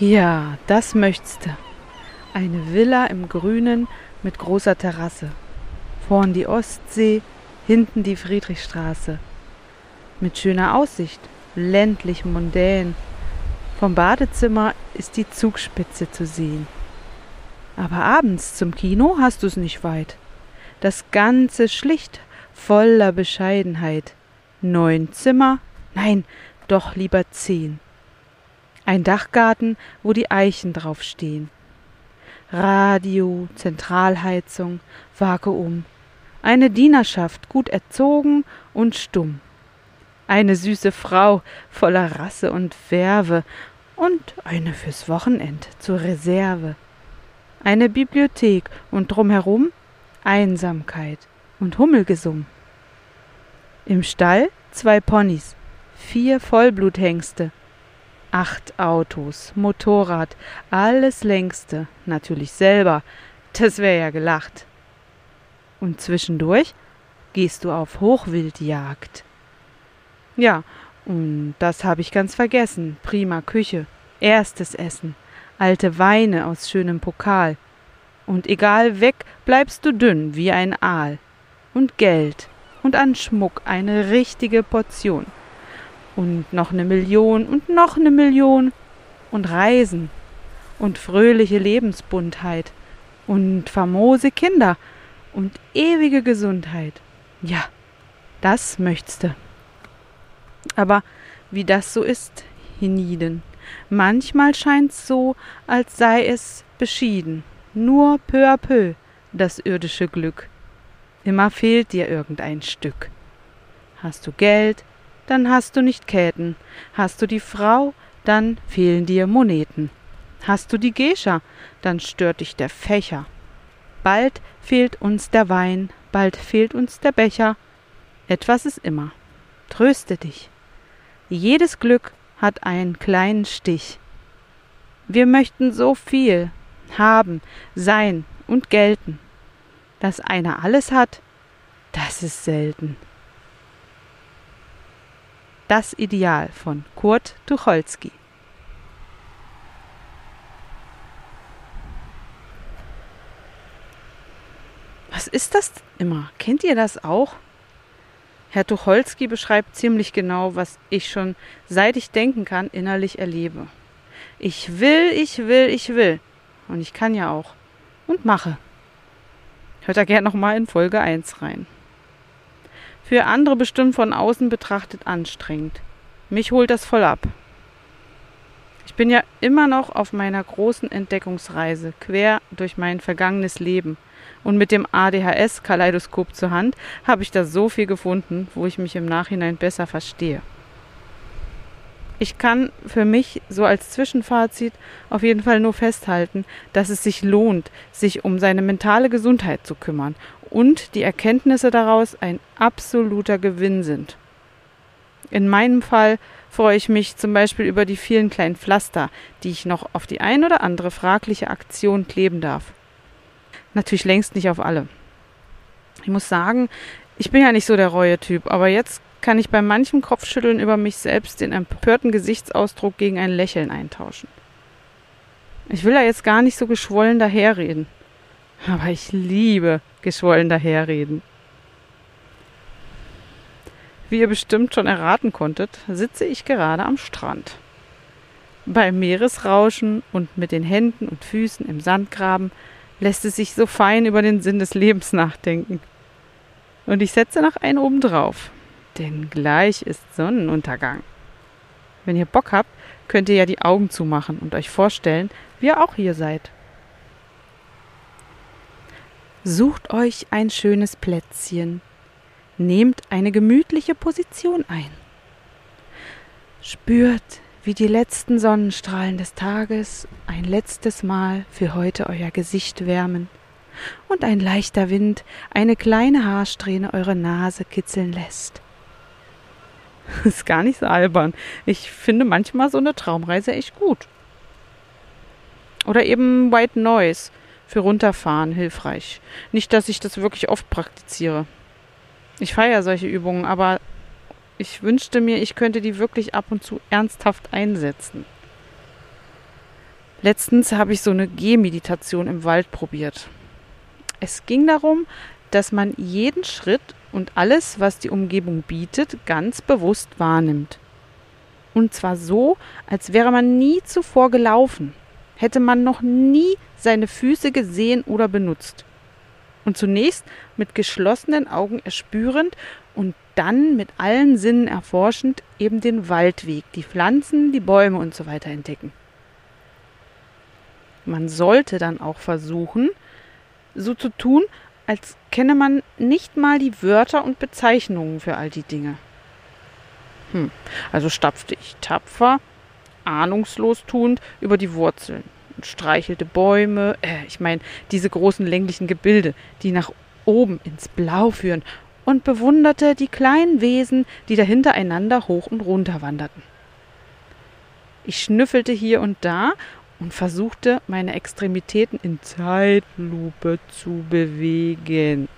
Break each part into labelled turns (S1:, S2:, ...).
S1: Ja, das möchtest du. Eine Villa im Grünen mit großer Terrasse. Vorn die Ostsee, hinten die Friedrichstraße. Mit schöner Aussicht, ländlich mondän. Vom Badezimmer ist die Zugspitze zu sehen. Aber abends zum Kino hast du's nicht weit. Das Ganze schlicht, voller Bescheidenheit. Neun Zimmer, nein, doch lieber zehn. Ein Dachgarten, wo die Eichen draufstehen. Radio, Zentralheizung, Vakuum. Eine Dienerschaft, gut erzogen und stumm. Eine süße Frau voller Rasse und Werbe und eine fürs Wochenend zur Reserve. Eine Bibliothek und drumherum Einsamkeit und Hummelgesumm. Im Stall zwei Ponys, vier Vollbluthengste, Acht Autos, Motorrad, alles längste, natürlich selber, das wär ja gelacht. Und zwischendurch gehst du auf Hochwildjagd. Ja, und das habe ich ganz vergessen. Prima Küche, erstes Essen, alte Weine aus schönem Pokal. Und egal weg, bleibst du dünn wie ein Aal. Und Geld und an Schmuck eine richtige Portion und noch eine Million und noch eine Million und Reisen und fröhliche Lebensbuntheit und famose Kinder und ewige Gesundheit. Ja, das möchtest du. Aber wie das so ist, hienieden, manchmal scheint's so, als sei es beschieden, nur peu à peu das irdische Glück. Immer fehlt dir irgendein Stück. Hast du Geld, dann hast du nicht Käten. Hast du die Frau, dann fehlen dir Moneten. Hast du die Gescha, dann stört dich der Fächer. Bald fehlt uns der Wein, bald fehlt uns der Becher. Etwas ist immer. Tröste dich. Jedes Glück hat einen kleinen Stich. Wir möchten so viel haben, sein und gelten. Dass einer alles hat, das ist selten. Das Ideal von Kurt Tucholsky. Was ist das immer? Kennt ihr das auch? Herr Tucholsky beschreibt ziemlich genau, was ich schon seit ich denken kann innerlich erlebe. Ich will, ich will, ich will. Und ich kann ja auch. Und mache. Hört da gern nochmal in Folge 1 rein für andere bestimmt von außen betrachtet anstrengend. Mich holt das voll ab. Ich bin ja immer noch auf meiner großen Entdeckungsreise quer durch mein vergangenes Leben. Und mit dem ADHS-Kaleidoskop zur Hand habe ich da so viel gefunden, wo ich mich im Nachhinein besser verstehe. Ich kann für mich so als Zwischenfazit auf jeden Fall nur festhalten, dass es sich lohnt, sich um seine mentale Gesundheit zu kümmern und die Erkenntnisse daraus ein absoluter Gewinn sind. In meinem Fall freue ich mich zum Beispiel über die vielen kleinen Pflaster, die ich noch auf die ein oder andere fragliche Aktion kleben darf. Natürlich längst nicht auf alle. Ich muss sagen, Ich bin ja nicht so der reue Typ, aber jetzt kann ich bei manchem Kopfschütteln über mich selbst den empörten Gesichtsausdruck gegen ein Lächeln eintauschen. Ich will ja jetzt gar nicht so geschwollen daherreden. Aber ich liebe geschwollen daherreden. Wie ihr bestimmt schon erraten konntet, sitze ich gerade am Strand. Beim Meeresrauschen und mit den Händen und Füßen im Sand graben lässt es sich so fein über den Sinn des Lebens nachdenken. Und ich setze noch einen oben drauf, denn gleich ist Sonnenuntergang. Wenn ihr Bock habt, könnt ihr ja die Augen zumachen und euch vorstellen, wie ihr auch hier seid. Sucht euch ein schönes Plätzchen, nehmt eine gemütliche Position ein. Spürt, wie die letzten Sonnenstrahlen des Tages ein letztes Mal für heute euer Gesicht wärmen und ein leichter Wind eine kleine Haarsträhne eure Nase kitzeln lässt. Ist gar nicht so albern. Ich finde manchmal so eine Traumreise echt gut. Oder eben White Noise für runterfahren hilfreich. Nicht, dass ich das wirklich oft praktiziere. Ich feiere solche Übungen, aber ich wünschte mir, ich könnte die wirklich ab und zu ernsthaft einsetzen. Letztens habe ich so eine Gehmeditation im Wald probiert. Es ging darum, dass man jeden Schritt und alles, was die Umgebung bietet, ganz bewusst wahrnimmt. Und zwar so, als wäre man nie zuvor gelaufen, hätte man noch nie seine Füße gesehen oder benutzt. Und zunächst mit geschlossenen Augen erspürend und dann mit allen Sinnen erforschend eben den Waldweg, die Pflanzen, die Bäume und so weiter entdecken. Man sollte dann auch versuchen, so zu tun, als kenne man nicht mal die Wörter und Bezeichnungen für all die Dinge. Hm, also stapfte ich tapfer, ahnungslos tuend über die Wurzeln und streichelte Bäume, äh, ich meine diese großen länglichen Gebilde, die nach oben ins Blau führen, und bewunderte die kleinen Wesen, die dahinter einander hoch und runter wanderten. Ich schnüffelte hier und da und versuchte, meine Extremitäten in Zeitlupe zu bewegen.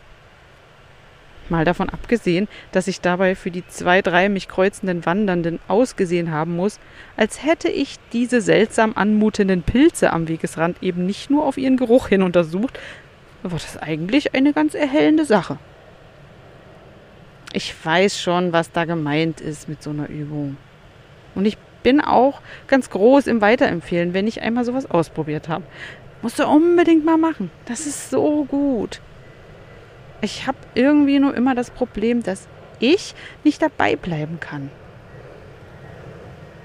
S1: Mal davon abgesehen, dass ich dabei für die zwei, drei mich kreuzenden Wandernden ausgesehen haben muss, als hätte ich diese seltsam anmutenden Pilze am Wegesrand eben nicht nur auf ihren Geruch hin untersucht, war das eigentlich eine ganz erhellende Sache. Ich weiß schon, was da gemeint ist mit so einer Übung. Und ich bin auch ganz groß im Weiterempfehlen, wenn ich einmal sowas ausprobiert habe. Musst du unbedingt mal machen. Das ist so gut. Ich habe irgendwie nur immer das Problem, dass ich nicht dabei bleiben kann.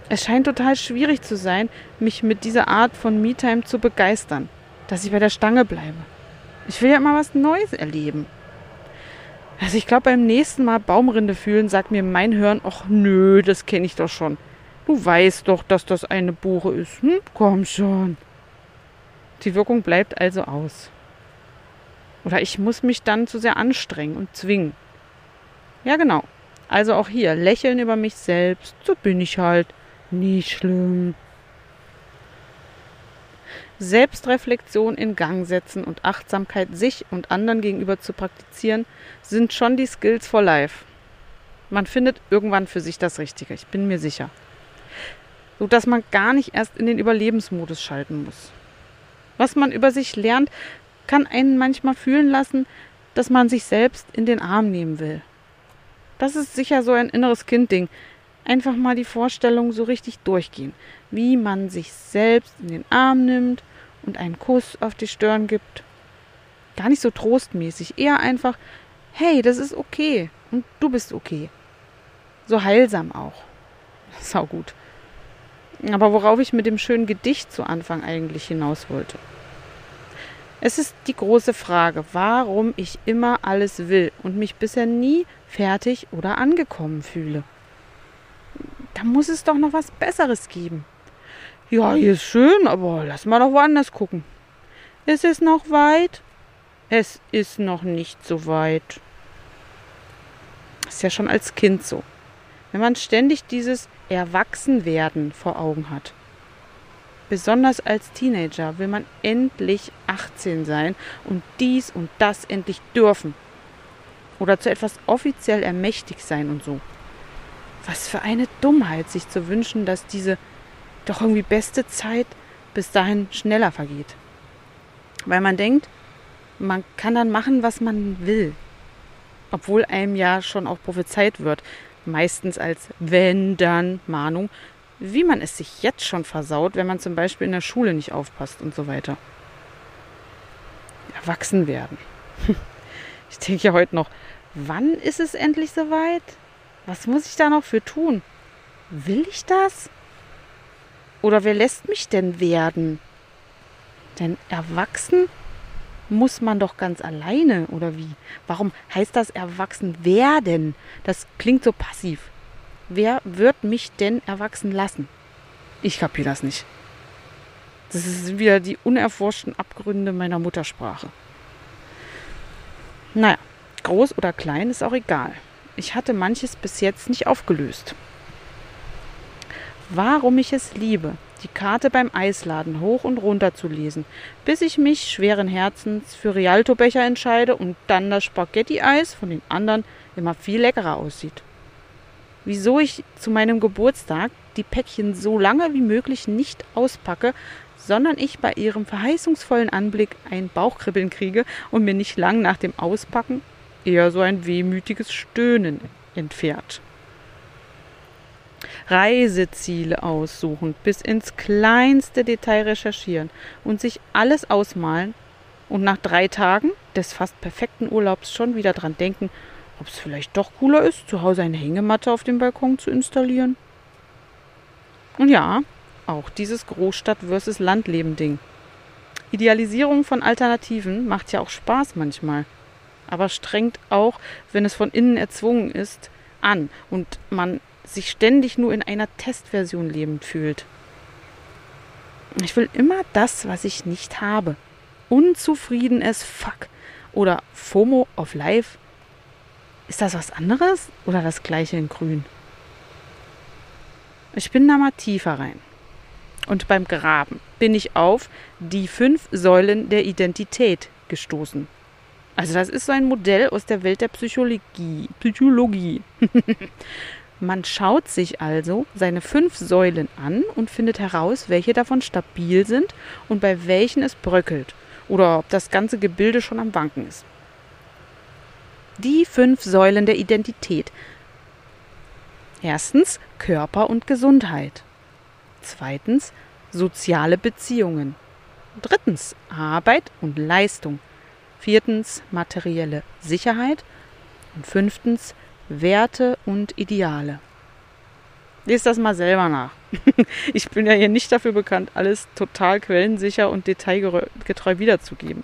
S1: Es scheint total schwierig zu sein, mich mit dieser Art von Me-Time zu begeistern, dass ich bei der Stange bleibe. Ich will ja immer was Neues erleben. Also ich glaube, beim nächsten Mal Baumrinde fühlen, sagt mir mein Hirn, ach nö, das kenne ich doch schon. Du weißt doch, dass das eine Buche ist. Hm? Komm schon. Die Wirkung bleibt also aus. Oder ich muss mich dann zu sehr anstrengen und zwingen. Ja, genau. Also auch hier lächeln über mich selbst. So bin ich halt. Nie schlimm. Selbstreflexion in Gang setzen und Achtsamkeit sich und anderen gegenüber zu praktizieren, sind schon die Skills for Life. Man findet irgendwann für sich das Richtige, ich bin mir sicher so dass man gar nicht erst in den Überlebensmodus schalten muss. Was man über sich lernt, kann einen manchmal fühlen lassen, dass man sich selbst in den Arm nehmen will. Das ist sicher so ein inneres Kindding. Einfach mal die Vorstellung so richtig durchgehen, wie man sich selbst in den Arm nimmt und einen Kuss auf die Stirn gibt. Gar nicht so trostmäßig, eher einfach, hey, das ist okay und du bist okay. So heilsam auch. Sau gut. Aber worauf ich mit dem schönen Gedicht zu Anfang eigentlich hinaus wollte. Es ist die große Frage, warum ich immer alles will und mich bisher nie fertig oder angekommen fühle. Da muss es doch noch was Besseres geben. Ja, hier ist schön, aber lass mal doch woanders gucken. Ist es noch weit? Es ist noch nicht so weit. Ist ja schon als Kind so. Wenn man ständig dieses Erwachsenwerden vor Augen hat. Besonders als Teenager will man endlich 18 sein und dies und das endlich dürfen. oder zu etwas offiziell ermächtigt sein und so. Was für eine Dummheit, sich zu wünschen, dass diese doch irgendwie beste Zeit bis dahin schneller vergeht. Weil man denkt, man kann dann machen, was man will. Obwohl einem ja schon auch prophezeit wird, meistens als wenn dann Mahnung, wie man es sich jetzt schon versaut, wenn man zum Beispiel in der Schule nicht aufpasst und so weiter. Erwachsen werden. Ich denke ja heute noch, wann ist es endlich soweit? Was muss ich da noch für tun? Will ich das? Oder wer lässt mich denn werden? Denn erwachsen muss man doch ganz alleine, oder wie? Warum heißt das erwachsen werden? Das klingt so passiv. Wer wird mich denn erwachsen lassen? Ich kapiere das nicht. Das sind wieder die unerforschten Abgründe meiner Muttersprache. Naja, groß oder klein ist auch egal. Ich hatte manches bis jetzt nicht aufgelöst. Warum ich es liebe, die Karte beim Eisladen hoch und runter zu lesen, bis ich mich schweren Herzens für Rialto-Becher entscheide und dann das Spaghetti-Eis von den anderen immer viel leckerer aussieht. Wieso ich zu meinem Geburtstag die Päckchen so lange wie möglich nicht auspacke, sondern ich bei ihrem verheißungsvollen Anblick ein Bauchkribbeln kriege und mir nicht lang nach dem Auspacken eher so ein wehmütiges Stöhnen entfährt. Reiseziele aussuchen, bis ins kleinste Detail recherchieren und sich alles ausmalen und nach drei Tagen des fast perfekten Urlaubs schon wieder dran denken, ob es vielleicht doch cooler ist, zu Hause eine Hängematte auf dem Balkon zu installieren. Und ja, auch dieses Großstadt versus Landleben Ding. Idealisierung von Alternativen macht ja auch Spaß manchmal, aber strengt auch, wenn es von innen erzwungen ist, an und man sich ständig nur in einer Testversion lebend fühlt. Ich will immer das, was ich nicht habe. Unzufrieden as fuck. Oder FOMO of Life. Ist das was anderes oder das gleiche in grün? Ich bin da mal tiefer rein. Und beim Graben bin ich auf die fünf Säulen der Identität gestoßen. Also das ist so ein Modell aus der Welt der Psychologie. Psychologie. Man schaut sich also seine fünf Säulen an und findet heraus, welche davon stabil sind und bei welchen es bröckelt oder ob das ganze Gebilde schon am Wanken ist. Die fünf Säulen der Identität. Erstens Körper und Gesundheit. Zweitens soziale Beziehungen. Drittens Arbeit und Leistung. Viertens materielle Sicherheit. Und fünftens Werte und Ideale. Lest das mal selber nach. ich bin ja hier nicht dafür bekannt, alles total quellensicher und detailgetreu wiederzugeben.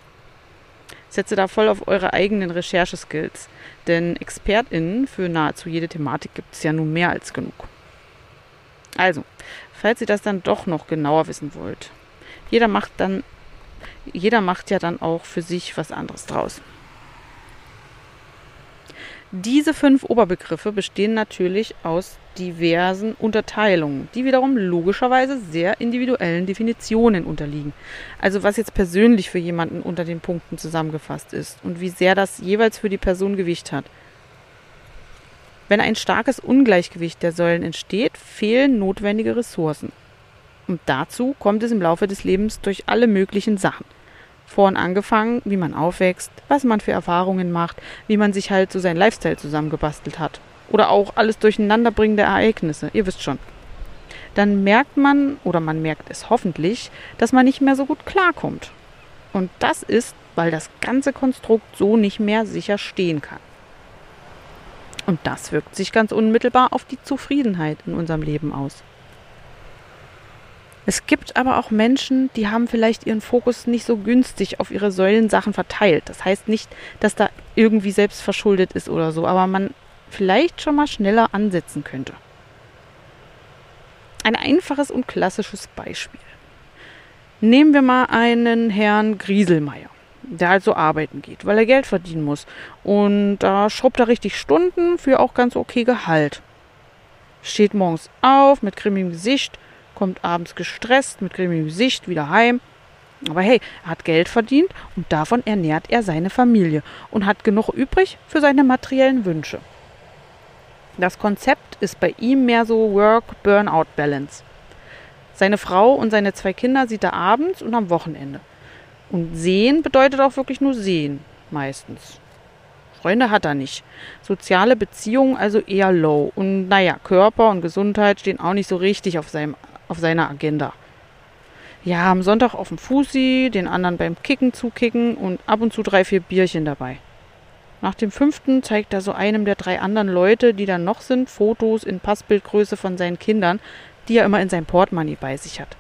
S1: Setze da voll auf eure eigenen Rechercheskills, denn ExpertInnen für nahezu jede Thematik gibt es ja nun mehr als genug. Also, falls ihr das dann doch noch genauer wissen wollt, jeder macht dann, jeder macht ja dann auch für sich was anderes draus. Diese fünf Oberbegriffe bestehen natürlich aus diversen Unterteilungen, die wiederum logischerweise sehr individuellen Definitionen unterliegen. Also was jetzt persönlich für jemanden unter den Punkten zusammengefasst ist und wie sehr das jeweils für die Person Gewicht hat. Wenn ein starkes Ungleichgewicht der Säulen entsteht, fehlen notwendige Ressourcen. Und dazu kommt es im Laufe des Lebens durch alle möglichen Sachen vorn angefangen, wie man aufwächst, was man für Erfahrungen macht, wie man sich halt so sein Lifestyle zusammengebastelt hat. Oder auch alles durcheinanderbringende Ereignisse, ihr wisst schon. Dann merkt man, oder man merkt es hoffentlich, dass man nicht mehr so gut klarkommt. Und das ist, weil das ganze Konstrukt so nicht mehr sicher stehen kann. Und das wirkt sich ganz unmittelbar auf die Zufriedenheit in unserem Leben aus. Es gibt aber auch Menschen, die haben vielleicht ihren Fokus nicht so günstig auf ihre Säulensachen verteilt. Das heißt nicht, dass da irgendwie selbst verschuldet ist oder so, aber man vielleicht schon mal schneller ansetzen könnte. Ein einfaches und klassisches Beispiel. Nehmen wir mal einen Herrn Grieselmeier, der halt so arbeiten geht, weil er Geld verdienen muss. Und da schrubbt er richtig Stunden für auch ganz okay Gehalt. Steht morgens auf mit grimmigem Gesicht kommt abends gestresst mit grimmigem Gesicht wieder heim Aber hey, er hat Geld verdient und davon ernährt er seine Familie und hat genug übrig für seine materiellen Wünsche. Das Konzept ist bei ihm mehr so Work-Burnout-Balance. Seine Frau und seine zwei Kinder sieht er abends und am Wochenende. Und sehen bedeutet auch wirklich nur sehen, meistens. Freunde hat er nicht. Soziale Beziehungen also eher low. Und naja, Körper und Gesundheit stehen auch nicht so richtig auf, seinem, auf seiner Agenda. Ja, am Sonntag auf dem Fusi, den anderen beim Kicken zukicken und ab und zu drei, vier Bierchen dabei. Nach dem fünften zeigt er so einem der drei anderen Leute, die dann noch sind, Fotos in Passbildgröße von seinen Kindern, die er immer in sein Portemonnaie bei sich hat.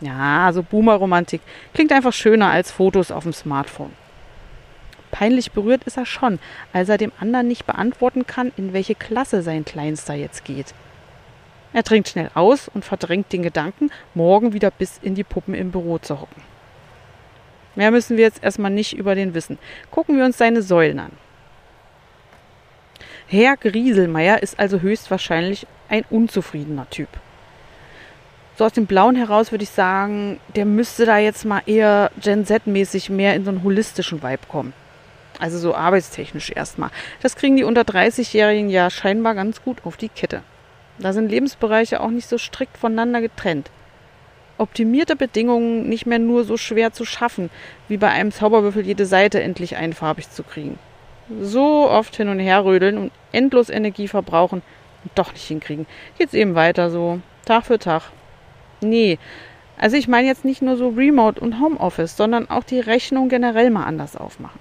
S1: Ja, so Boomer-Romantik. Klingt einfach schöner als Fotos auf dem Smartphone. Peinlich berührt ist er schon, als er dem anderen nicht beantworten kann, in welche Klasse sein Kleinster jetzt geht. Er trinkt schnell aus und verdrängt den Gedanken, morgen wieder bis in die Puppen im Büro zu hocken. Mehr müssen wir jetzt erstmal nicht über den wissen. Gucken wir uns seine Säulen an. Herr Grieselmeier ist also höchstwahrscheinlich ein unzufriedener Typ. So aus dem Blauen heraus würde ich sagen, der müsste da jetzt mal eher Gen Z-mäßig mehr in so einen holistischen Vibe kommen. Also so arbeitstechnisch erstmal. Das kriegen die unter 30-Jährigen ja scheinbar ganz gut auf die Kette. Da sind Lebensbereiche auch nicht so strikt voneinander getrennt. Optimierte Bedingungen nicht mehr nur so schwer zu schaffen, wie bei einem Zauberwürfel jede Seite endlich einfarbig zu kriegen. So oft hin und her rödeln und endlos Energie verbrauchen und doch nicht hinkriegen. Geht's eben weiter so, Tag für Tag. Nee, also ich meine jetzt nicht nur so Remote und Homeoffice, sondern auch die Rechnung generell mal anders aufmachen.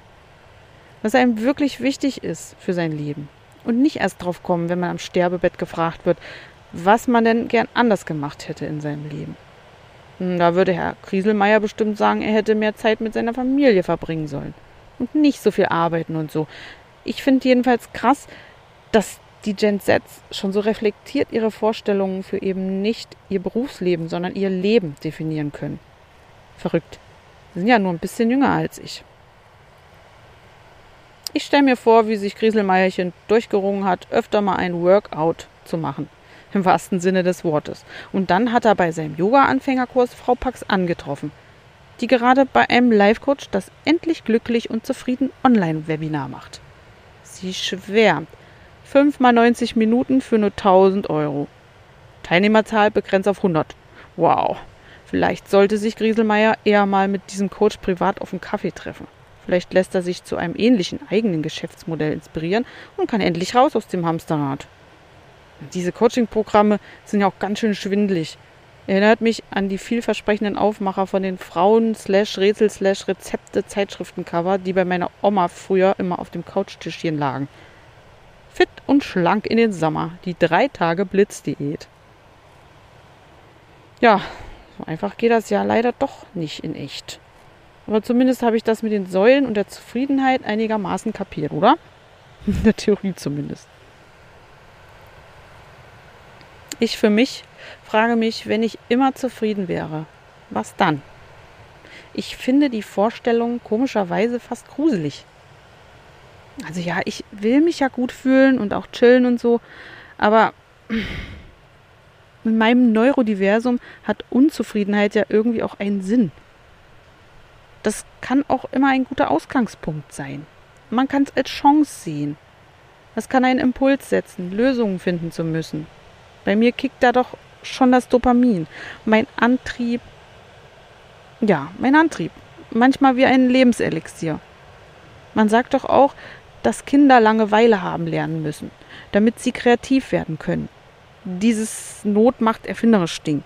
S1: Was einem wirklich wichtig ist für sein Leben und nicht erst drauf kommen, wenn man am Sterbebett gefragt wird, was man denn gern anders gemacht hätte in seinem Leben. Hm, da würde Herr Krieselmeier bestimmt sagen, er hätte mehr Zeit mit seiner Familie verbringen sollen und nicht so viel arbeiten und so. Ich finde jedenfalls krass, dass die Gen Z schon so reflektiert ihre Vorstellungen für eben nicht ihr Berufsleben, sondern ihr Leben definieren können. Verrückt. Sie sind ja nur ein bisschen jünger als ich. Ich stelle mir vor, wie sich Grieselmeierchen durchgerungen hat, öfter mal ein Workout zu machen. Im wahrsten Sinne des Wortes. Und dann hat er bei seinem Yoga-Anfängerkurs Frau Pax angetroffen, die gerade bei einem Live-Coach das endlich glücklich und zufrieden Online-Webinar macht. Sie schwärmt. 5 mal 90 Minuten für nur 1000 Euro. Teilnehmerzahl begrenzt auf 100. Wow. Vielleicht sollte sich Grieselmeier eher mal mit diesem Coach privat auf einen Kaffee treffen. Vielleicht lässt er sich zu einem ähnlichen eigenen Geschäftsmodell inspirieren und kann endlich raus aus dem Hamsterrad. Diese Coaching-Programme sind ja auch ganz schön schwindlig. Erinnert mich an die vielversprechenden Aufmacher von den Frauen-Rätsel-Rezepte-Zeitschriftencover, die bei meiner Oma früher immer auf dem Couchtischchen lagen. Fit und schlank in den Sommer, die drei Tage Blitzdiät. Ja, so einfach geht das ja leider doch nicht in echt. Aber zumindest habe ich das mit den Säulen und der Zufriedenheit einigermaßen kapiert, oder? In der Theorie zumindest. Ich für mich frage mich, wenn ich immer zufrieden wäre, was dann? Ich finde die Vorstellung komischerweise fast gruselig. Also ja, ich will mich ja gut fühlen und auch chillen und so, aber in meinem Neurodiversum hat Unzufriedenheit ja irgendwie auch einen Sinn. Das kann auch immer ein guter Ausgangspunkt sein. Man kann es als Chance sehen. Das kann einen Impuls setzen, Lösungen finden zu müssen. Bei mir kickt da doch schon das Dopamin. Mein Antrieb, ja, mein Antrieb. Manchmal wie ein Lebenselixier. Man sagt doch auch, dass Kinder Langeweile haben lernen müssen, damit sie kreativ werden können. Dieses Not macht erfinderisch Ding.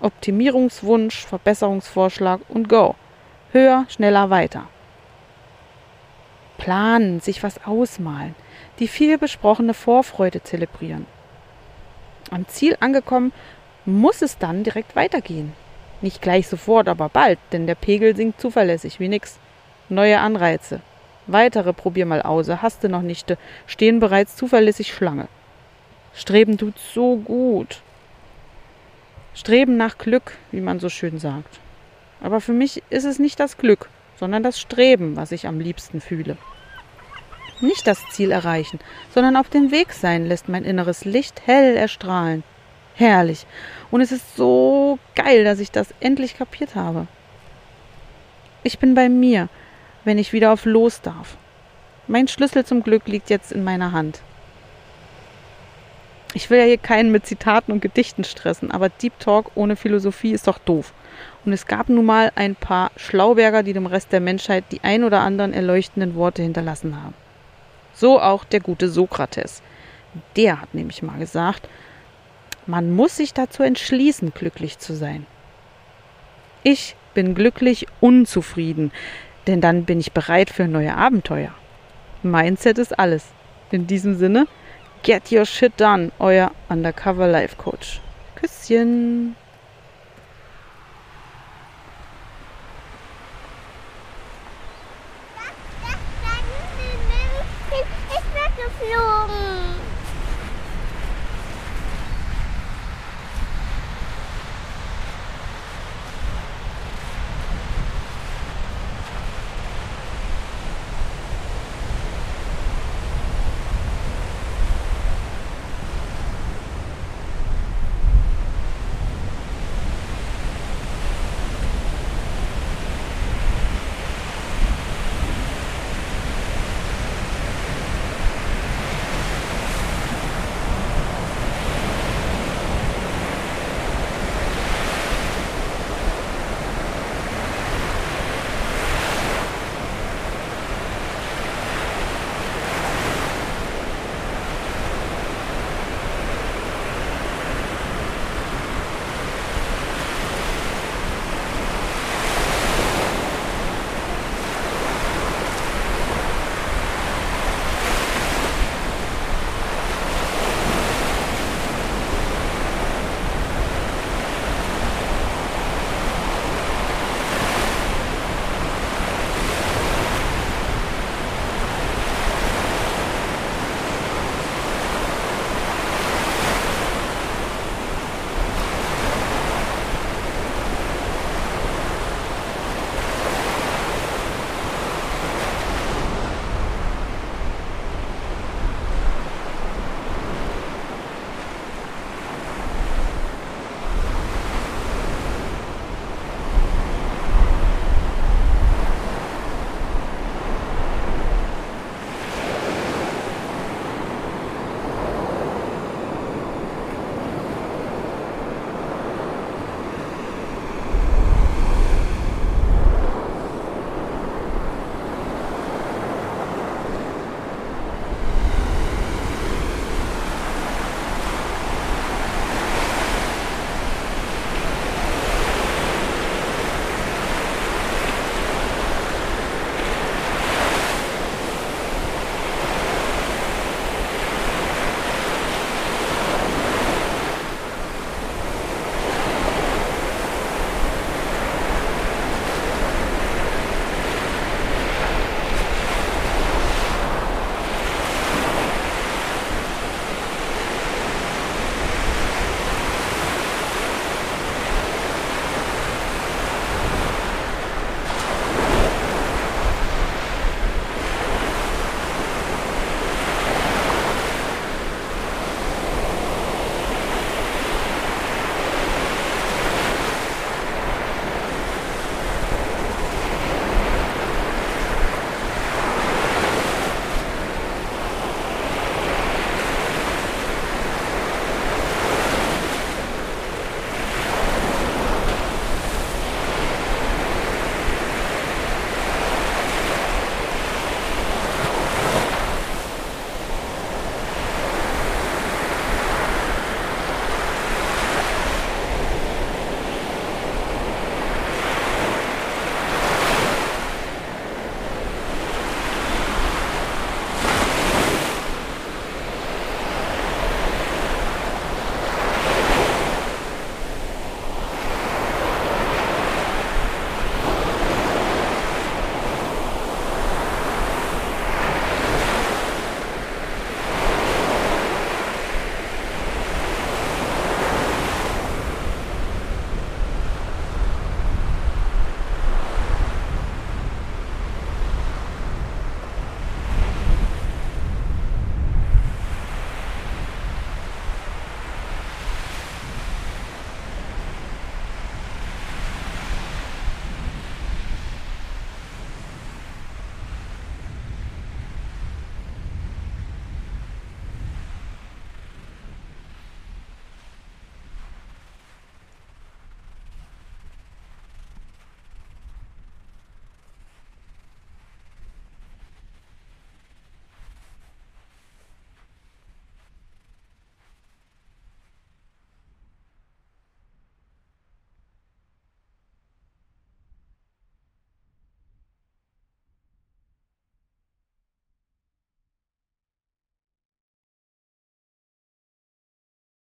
S1: Optimierungswunsch, Verbesserungsvorschlag und Go. Höher, schneller, weiter. Planen, sich was ausmalen, die viel besprochene Vorfreude zelebrieren. Am Ziel angekommen, muss es dann direkt weitergehen. Nicht gleich sofort, aber bald, denn der Pegel sinkt zuverlässig wie nix. Neue Anreize. Weitere probier mal Ause, hast du noch nicht, stehen bereits zuverlässig Schlange. Streben tut so gut. Streben nach Glück, wie man so schön sagt. Aber für mich ist es nicht das Glück, sondern das Streben, was ich am liebsten fühle. Nicht das Ziel erreichen, sondern auf dem Weg sein lässt mein inneres Licht hell erstrahlen. Herrlich. Und es ist so geil, dass ich das endlich kapiert habe. Ich bin bei mir, wenn ich wieder auf Los darf. Mein Schlüssel zum Glück liegt jetzt in meiner Hand. Ich will ja hier keinen mit Zitaten und Gedichten stressen, aber Deep Talk ohne Philosophie ist doch doof. Und es gab nun mal ein paar Schlauberger, die dem Rest der Menschheit die ein oder anderen erleuchtenden Worte hinterlassen haben. So auch der gute Sokrates. Der hat nämlich mal gesagt, man muss sich dazu entschließen, glücklich zu sein. Ich bin glücklich unzufrieden, denn dann bin ich bereit für neue Abenteuer. Mindset ist alles. In diesem Sinne, get your shit done, euer Undercover Life Coach. Küsschen.
S2: Ist weggeflogen.